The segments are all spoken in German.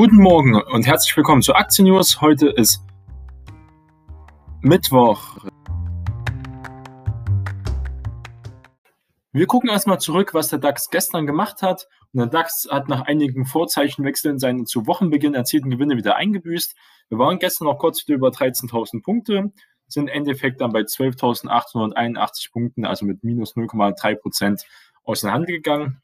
Guten Morgen und herzlich willkommen zu Aktien News. Heute ist Mittwoch. Wir gucken erstmal zurück, was der DAX gestern gemacht hat. Und der DAX hat nach einigen Vorzeichenwechseln seine zu Wochenbeginn erzielten Gewinne wieder eingebüßt. Wir waren gestern noch kurz wieder über 13.000 Punkte, sind im Endeffekt dann bei 12.881 Punkten, also mit minus 0,3 Prozent aus der Hand gegangen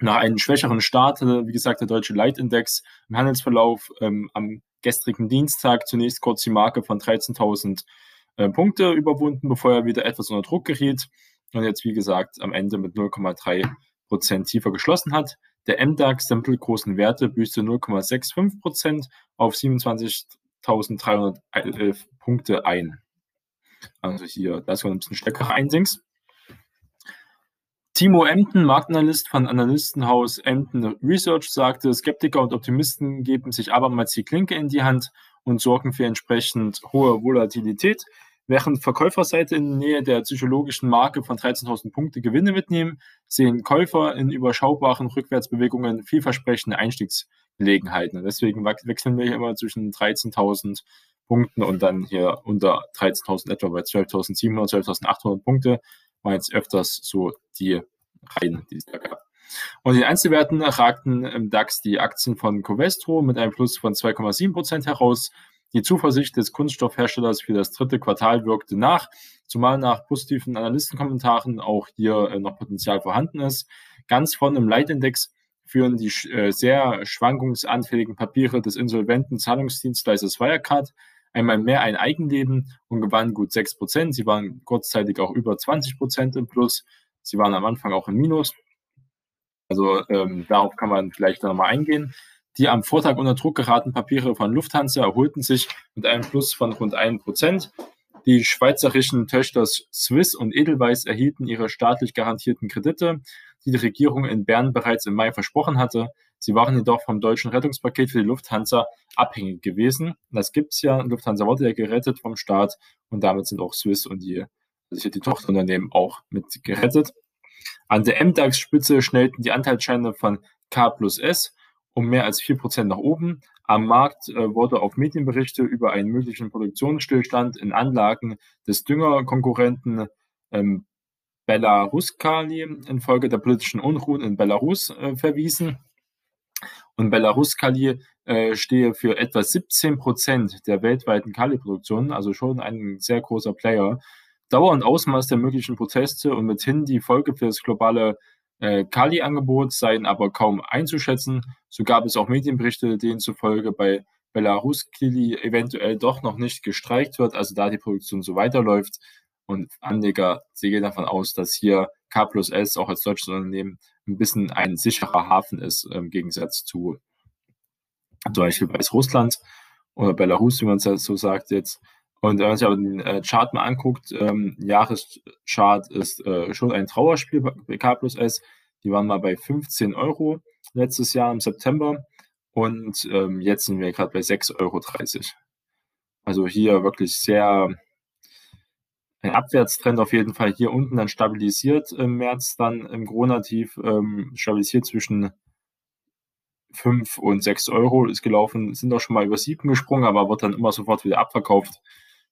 nach einem schwächeren Start, wie gesagt, der deutsche Leitindex im Handelsverlauf ähm, am gestrigen Dienstag zunächst kurz die Marke von 13.000 äh, Punkte überwunden, bevor er wieder etwas unter Druck geriet und jetzt, wie gesagt, am Ende mit 0,3 Prozent tiefer geschlossen hat. Der MDAX der mittelgroßen Werte büßte 0,65 Prozent auf 27.311 Punkte ein. Also hier, das war ein bisschen stärkerer Einsings. Timo Emden, Marktanalyst von Analystenhaus Emden Research, sagte, Skeptiker und Optimisten geben sich abermals die Klinke in die Hand und sorgen für entsprechend hohe Volatilität, während Verkäuferseite in Nähe der psychologischen Marke von 13.000 Punkte Gewinne mitnehmen, sehen Käufer in überschaubaren Rückwärtsbewegungen vielversprechende Einstiegsgelegenheiten. Deswegen wechseln wir hier immer zwischen 13.000 Punkten und dann hier unter 13.000 etwa bei 12.700, 12.800 Punkte war jetzt öfters so die Reihen, die es da gab. Und in Einzelwerten ragten im DAX die Aktien von Covestro mit einem Plus von 2,7 Prozent heraus. Die Zuversicht des Kunststoffherstellers für das dritte Quartal wirkte nach, zumal nach positiven Analystenkommentaren auch hier äh, noch Potenzial vorhanden ist. Ganz vorne im Leitindex führen die äh, sehr schwankungsanfälligen Papiere des insolventen Zahlungsdienstleisters Wirecard einmal mehr ein Eigenleben und gewannen gut 6 Prozent. Sie waren kurzzeitig auch über 20 Prozent im Plus. Sie waren am Anfang auch im Minus. Also ähm, darauf kann man vielleicht nochmal eingehen. Die am Vortag unter Druck geraten Papiere von Lufthansa erholten sich mit einem Plus von rund 1 Prozent. Die schweizerischen Töchter Swiss und Edelweiss erhielten ihre staatlich garantierten Kredite, die die Regierung in Bern bereits im Mai versprochen hatte. Sie waren jedoch vom deutschen Rettungspaket für die Lufthansa abhängig gewesen. Das gibt es ja. Lufthansa wurde ja gerettet vom Staat und damit sind auch Swiss und die, also die Tochterunternehmen auch mit gerettet. An der MDAX-Spitze schnellten die Anteilsscheine von K plus S um mehr als 4% nach oben. Am Markt äh, wurde auf Medienberichte über einen möglichen Produktionsstillstand in Anlagen des Düngerkonkurrenten ähm, Belaruskali infolge der politischen Unruhen in Belarus äh, verwiesen. Und Belarus Kali äh, stehe für etwa 17 Prozent der weltweiten Kali-Produktion, also schon ein sehr großer Player. Dauer und Ausmaß der möglichen Proteste und mithin die Folge für das globale äh, Kali-Angebot seien aber kaum einzuschätzen. So gab es auch Medienberichte, denen zufolge bei Belarus Kili eventuell doch noch nicht gestreikt wird, also da die Produktion so weiterläuft. Und Anleger, sie gehen davon aus, dass hier K plus S auch als deutsches Unternehmen ein bisschen ein sicherer Hafen ist im Gegensatz zu zum Beispiel Weißrussland oder Belarus, wie man es so sagt jetzt. Und wenn man sich aber den äh, Chart mal anguckt, ähm, Jahreschart ist äh, schon ein Trauerspiel bei K plus S. Die waren mal bei 15 Euro letztes Jahr im September und ähm, jetzt sind wir gerade bei 6,30 Euro. Also hier wirklich sehr ein Abwärtstrend auf jeden Fall hier unten dann stabilisiert im März, dann im Corona-Tief ähm, stabilisiert zwischen 5 und 6 Euro ist gelaufen, sind auch schon mal über 7 gesprungen, aber wird dann immer sofort wieder abverkauft.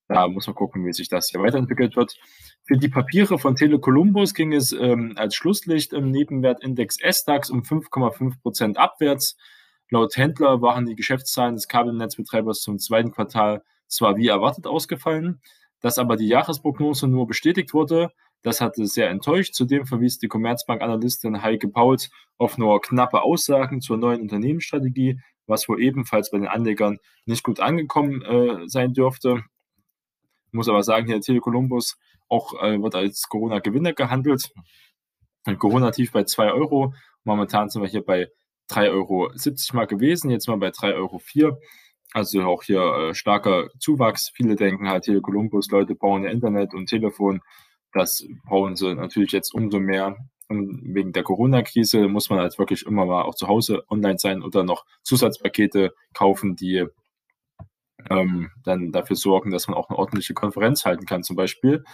Da muss man gucken, wie sich das hier weiterentwickelt wird. Für die Papiere von Tele Columbus ging es ähm, als Schlusslicht im Nebenwertindex SDAX um 5,5 Prozent abwärts. Laut Händler waren die Geschäftszahlen des Kabelnetzbetreibers zum zweiten Quartal zwar wie erwartet ausgefallen, dass aber die Jahresprognose nur bestätigt wurde. Das hatte sehr enttäuscht. Zudem verwies die Commerzbank-Analystin Heike Pauls auf nur knappe Aussagen zur neuen Unternehmensstrategie, was wohl ebenfalls bei den Anlegern nicht gut angekommen äh, sein dürfte. Ich muss aber sagen, hier Tele Columbus auch äh, wird als Corona-Gewinner gehandelt. Ein Corona-Tief bei 2 Euro. Momentan sind wir hier bei 3,70 Euro mal gewesen, jetzt mal bei 3,04 Euro. Also auch hier äh, starker Zuwachs. Viele denken halt, hier Columbus, Leute bauen ja Internet und Telefon. Das brauchen sie natürlich jetzt umso mehr. Und wegen der Corona-Krise muss man halt wirklich immer mal auch zu Hause online sein oder noch Zusatzpakete kaufen, die ähm, dann dafür sorgen, dass man auch eine ordentliche Konferenz halten kann, zum Beispiel.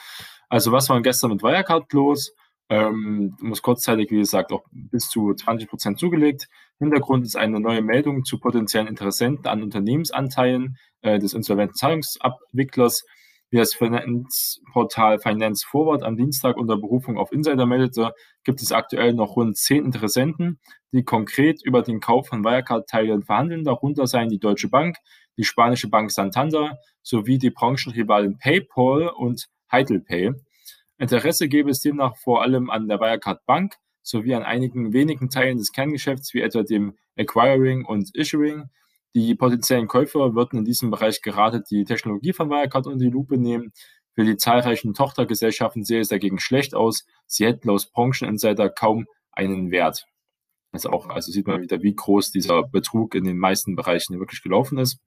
Also was war gestern mit Wirecard los? Ähm, muss kurzzeitig, wie gesagt, auch bis zu 20 Prozent zugelegt. Hintergrund ist eine neue Meldung zu potenziellen Interessenten an Unternehmensanteilen äh, des insolventen Zahlungsabwicklers. Wie das Finanzportal Finance Forward am Dienstag unter Berufung auf Insider meldete, gibt es aktuell noch rund zehn Interessenten, die konkret über den Kauf von Wirecard-Teilen verhandeln. Darunter seien die Deutsche Bank, die spanische Bank Santander sowie die Branchenrivalen PayPal und HeidelPay. Interesse gäbe es demnach vor allem an der Wirecard Bank sowie an einigen wenigen Teilen des Kerngeschäfts, wie etwa dem Acquiring und Issuing. Die potenziellen Käufer würden in diesem Bereich gerade die Technologie von Wirecard unter die Lupe nehmen. Für die zahlreichen Tochtergesellschaften sehe es dagegen schlecht aus. Sie hätten aus Brancheninsider kaum einen Wert. Also auch, also sieht man wieder, wie groß dieser Betrug in den meisten Bereichen wirklich gelaufen ist.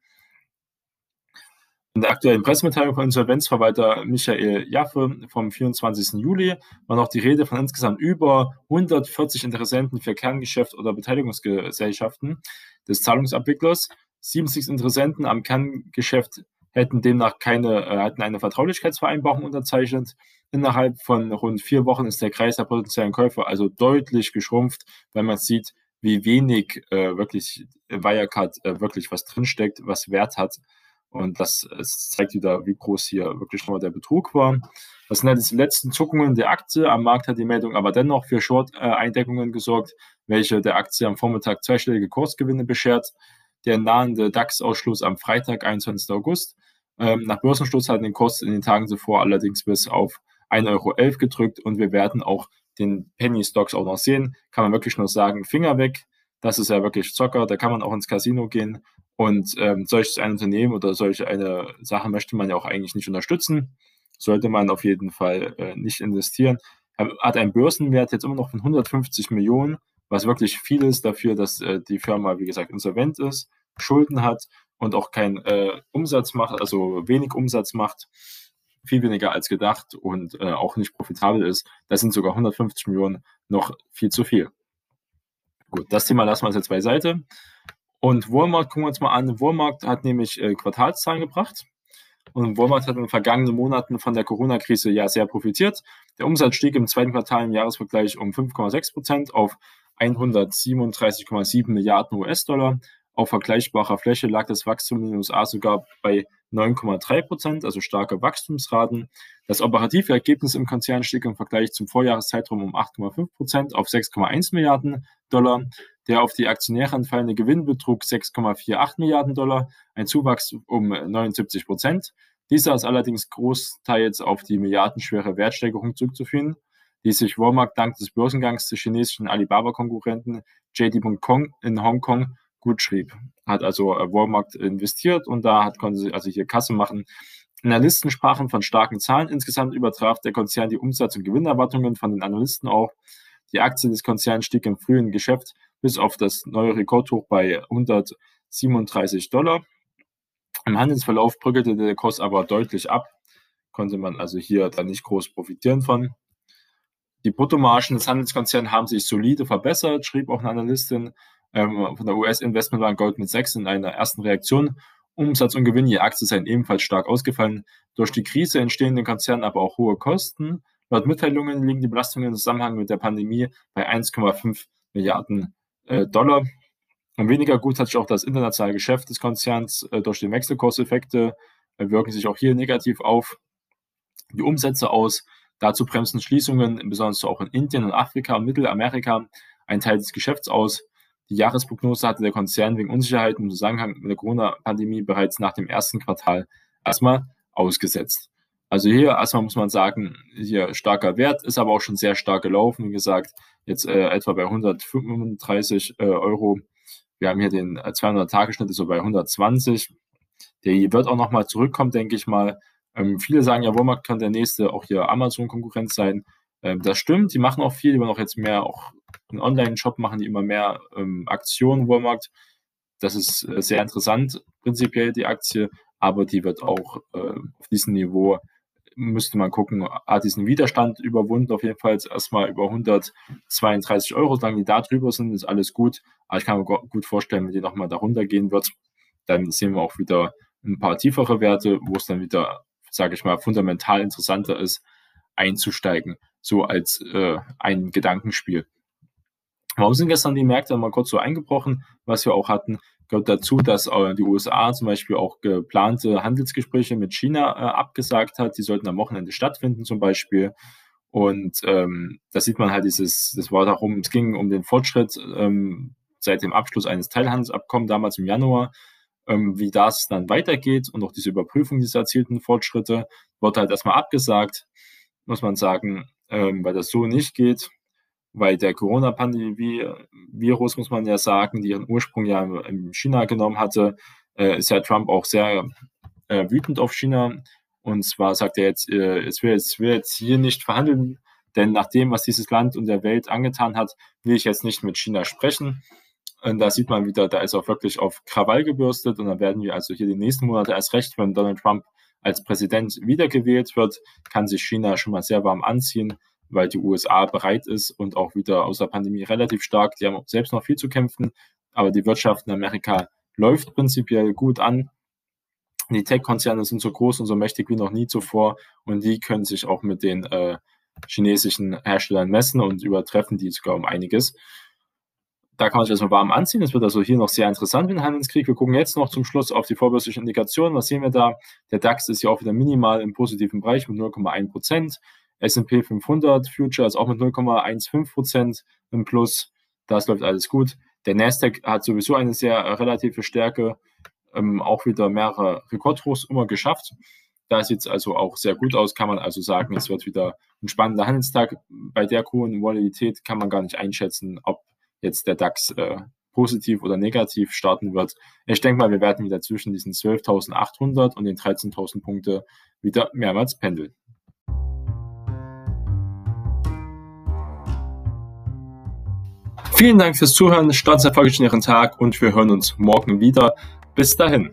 In der aktuellen Pressemitteilung von Insolvenzverwalter Michael Jaffe vom 24. Juli war noch die Rede von insgesamt über 140 Interessenten für Kerngeschäft oder Beteiligungsgesellschaften des Zahlungsabwicklers. 70 Interessenten am Kerngeschäft hätten demnach keine, äh, eine Vertraulichkeitsvereinbarung unterzeichnet. Innerhalb von rund vier Wochen ist der Kreis der potenziellen Käufer also deutlich geschrumpft, weil man sieht, wie wenig äh, wirklich Wirecard äh, wirklich was drinsteckt, was Wert hat. Und das, das zeigt wieder, wie groß hier wirklich nochmal der Betrug war. Das sind halt die letzten Zuckungen der Aktie. Am Markt hat die Meldung aber dennoch für Short-Eindeckungen gesorgt, welche der Aktie am Vormittag zweistellige Kursgewinne beschert. Der nahende DAX-Ausschluss am Freitag, 21. August. Ähm, nach Börsenschluss hat den Kurs in den Tagen zuvor allerdings bis auf 1,11 Euro gedrückt und wir werden auch den Penny Stocks auch noch sehen. Kann man wirklich nur sagen, Finger weg. Das ist ja wirklich Zocker, da kann man auch ins Casino gehen und ähm, solches ein Unternehmen oder solche eine Sache möchte man ja auch eigentlich nicht unterstützen. Sollte man auf jeden Fall äh, nicht investieren. Hat einen Börsenwert jetzt immer noch von 150 Millionen, was wirklich viel ist dafür, dass äh, die Firma, wie gesagt, insolvent ist, Schulden hat und auch keinen äh, Umsatz macht, also wenig Umsatz macht, viel weniger als gedacht und äh, auch nicht profitabel ist. Das sind sogar 150 Millionen noch viel zu viel. Gut, das Thema lassen wir jetzt beiseite. Und Walmart gucken wir uns mal an. Walmart hat nämlich äh, Quartalszahlen gebracht. Und Walmart hat in den vergangenen Monaten von der Corona-Krise ja sehr profitiert. Der Umsatz stieg im zweiten Quartal im Jahresvergleich um 5,6 Prozent auf 137,7 Milliarden US-Dollar. Auf vergleichbarer Fläche lag das Wachstum in den USA sogar bei 9,3 Prozent, also starke Wachstumsraten. Das operative Ergebnis im Konzern stieg im Vergleich zum Vorjahreszeitraum um 8,5 Prozent auf 6,1 Milliarden Dollar. Der auf die Aktionäre anfallende Gewinn betrug 6,48 Milliarden Dollar, ein Zuwachs um 79 Prozent. Dieser ist allerdings großteils auf die milliardenschwere Wertsteigerung zurückzuführen, die sich Walmart dank des Börsengangs des chinesischen Alibaba-Konkurrenten JD.com in Hongkong gut schrieb. Hat also äh, Walmart investiert und da hat, konnte sie also hier Kasse machen. Analysten sprachen von starken Zahlen. Insgesamt übertraf der Konzern die Umsatz- und Gewinnerwartungen von den Analysten auch. Die Aktie des Konzerns stieg im frühen Geschäft bis auf das neue Rekordhoch bei 137 Dollar. Im Handelsverlauf bröckelte der Kurs aber deutlich ab. Konnte man also hier dann nicht groß profitieren von. Die Bruttomargen des Handelskonzerns haben sich solide verbessert, schrieb auch eine Analystin ähm, von der US-Investmentbank Goldman Sachs in einer ersten Reaktion. Umsatz und Gewinn je Aktie seien ebenfalls stark ausgefallen. Durch die Krise entstehen den Konzernen aber auch hohe Kosten. Laut Mitteilungen liegen die Belastungen im Zusammenhang mit der Pandemie bei 1,5 Milliarden äh, Dollar. Und weniger gut hat sich auch das internationale Geschäft des Konzerns äh, durch die Wechselkurseffekte äh, wirken sich auch hier negativ auf die Umsätze aus. Dazu bremsen Schließungen, besonders auch in Indien und Afrika und Mittelamerika, einen Teil des Geschäfts aus. Die Jahresprognose hatte der Konzern wegen Unsicherheiten im Zusammenhang mit der Corona-Pandemie bereits nach dem ersten Quartal erstmal ausgesetzt. Also hier erstmal muss man sagen, hier starker Wert, ist aber auch schon sehr stark gelaufen. Wie gesagt, jetzt äh, etwa bei 135 äh, Euro. Wir haben hier den 200-Tage-Schnitt, äh, ist so bei 120. Der wird auch nochmal zurückkommen, denke ich mal. Ähm, viele sagen ja, Walmart kann der nächste auch hier Amazon-Konkurrenz sein. Ähm, das stimmt, die machen auch viel, die wollen auch jetzt mehr, auch einen Online-Shop machen, die immer mehr ähm, Aktionen, Walmart. Das ist äh, sehr interessant, prinzipiell die Aktie, aber die wird auch äh, auf diesem Niveau müsste man gucken, hat diesen Widerstand überwunden, auf jeden Fall erstmal über 132 Euro, solange die da drüber sind, ist alles gut. Aber ich kann mir gut vorstellen, wenn die nochmal darunter gehen wird, dann sehen wir auch wieder ein paar tiefere Werte, wo es dann wieder, sage ich mal, fundamental interessanter ist, einzusteigen. so als äh, ein Gedankenspiel. Warum sind gestern die Märkte mal kurz so eingebrochen, was wir auch hatten? Gehört dazu, dass äh, die USA zum Beispiel auch geplante Handelsgespräche mit China äh, abgesagt hat. Die sollten am Wochenende stattfinden zum Beispiel. Und ähm, da sieht man halt dieses, das war darum, es ging um den Fortschritt ähm, seit dem Abschluss eines Teilhandelsabkommens damals im Januar, ähm, wie das dann weitergeht und auch diese Überprüfung dieser erzielten Fortschritte wird halt erstmal abgesagt, muss man sagen, ähm, weil das so nicht geht weil der Corona-Pandemie-Virus, muss man ja sagen, die ihren Ursprung ja in China genommen hatte, äh, ist ja Trump auch sehr äh, wütend auf China. Und zwar sagt er jetzt, äh, es will jetzt, will jetzt hier nicht verhandeln, denn nach dem, was dieses Land und der Welt angetan hat, will ich jetzt nicht mit China sprechen. Und da sieht man wieder, da ist auch wirklich auf Krawall gebürstet. Und dann werden wir also hier die nächsten Monate erst recht, wenn Donald Trump als Präsident wiedergewählt wird, kann sich China schon mal sehr warm anziehen weil die USA bereit ist und auch wieder aus der Pandemie relativ stark. Die haben selbst noch viel zu kämpfen, aber die Wirtschaft in Amerika läuft prinzipiell gut an. Die Tech-Konzerne sind so groß und so mächtig wie noch nie zuvor und die können sich auch mit den äh, chinesischen Herstellern messen und übertreffen die sogar um einiges. Da kann man sich erstmal warm anziehen. Es wird also hier noch sehr interessant mit dem Handelskrieg. Wir gucken jetzt noch zum Schluss auf die vorbörslichen Indikationen. Was sehen wir da? Der DAX ist ja auch wieder minimal im positiven Bereich mit 0,1 Prozent. S&P 500 Future ist auch mit 0,15 Prozent im Plus. Das läuft alles gut. Der Nasdaq hat sowieso eine sehr äh, relative Stärke, ähm, auch wieder mehrere Rekordhochs immer geschafft. Da sieht es also auch sehr gut aus, kann man also sagen, es wird wieder ein spannender Handelstag. Bei der hohen Volatilität kann man gar nicht einschätzen, ob jetzt der DAX äh, positiv oder negativ starten wird. Ich denke mal, wir werden wieder zwischen diesen 12.800 und den 13.000 Punkte wieder mehrmals pendeln. Vielen Dank fürs Zuhören, starten erfolgreichen Ihren Tag und wir hören uns morgen wieder. Bis dahin.